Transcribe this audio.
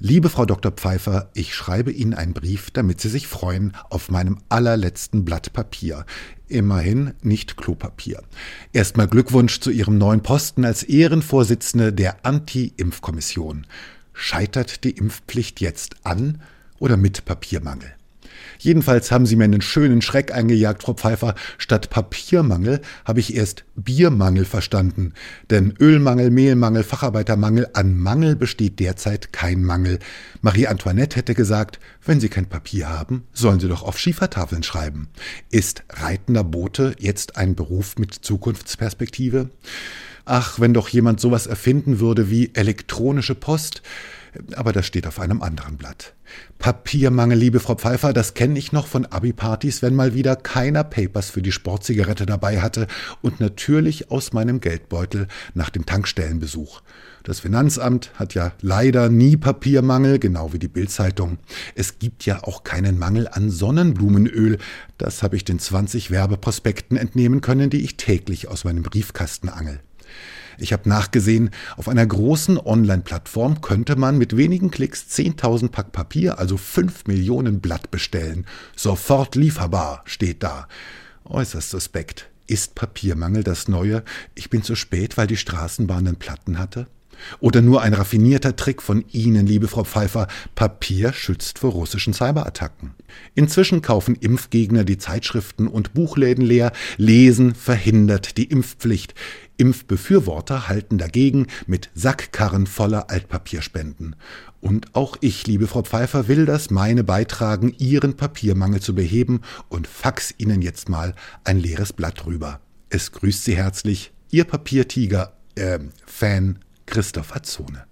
Liebe Frau Dr. Pfeiffer, ich schreibe Ihnen einen Brief, damit Sie sich freuen auf meinem allerletzten Blatt Papier. Immerhin nicht Klopapier. Erstmal Glückwunsch zu Ihrem neuen Posten als Ehrenvorsitzende der Anti-Impfkommission. Scheitert die Impfpflicht jetzt an oder mit Papiermangel? Jedenfalls haben Sie mir einen schönen Schreck eingejagt, Frau Pfeiffer. Statt Papiermangel habe ich erst Biermangel verstanden. Denn Ölmangel, Mehlmangel, Facharbeitermangel, an Mangel besteht derzeit kein Mangel. Marie Antoinette hätte gesagt, wenn Sie kein Papier haben, sollen Sie doch auf Schiefertafeln schreiben. Ist reitender Bote jetzt ein Beruf mit Zukunftsperspektive? Ach, wenn doch jemand sowas erfinden würde wie elektronische Post. Aber das steht auf einem anderen Blatt. Papiermangel, liebe Frau Pfeiffer, das kenne ich noch von Abi-Partys, wenn mal wieder keiner Papers für die Sportzigarette dabei hatte und natürlich aus meinem Geldbeutel nach dem Tankstellenbesuch. Das Finanzamt hat ja leider nie Papiermangel, genau wie die Bildzeitung. Es gibt ja auch keinen Mangel an Sonnenblumenöl. Das habe ich den 20 Werbeprospekten entnehmen können, die ich täglich aus meinem Briefkasten angel. Ich habe nachgesehen, auf einer großen Online-Plattform könnte man mit wenigen Klicks 10.000 Pack Papier, also 5 Millionen Blatt bestellen. Sofort lieferbar steht da. Äußerst suspekt. Ist Papiermangel das Neue? Ich bin zu spät, weil die Straßenbahn den Platten hatte? Oder nur ein raffinierter Trick von Ihnen, liebe Frau Pfeiffer, Papier schützt vor russischen Cyberattacken. Inzwischen kaufen Impfgegner die Zeitschriften und Buchläden leer, Lesen verhindert die Impfpflicht. Impfbefürworter halten dagegen mit Sackkarren voller Altpapierspenden. Und auch ich, liebe Frau Pfeiffer, will das meine beitragen, Ihren Papiermangel zu beheben und fax Ihnen jetzt mal ein leeres Blatt rüber. Es grüßt Sie herzlich, Ihr Papiertiger, äh, Fan Christopher Zone.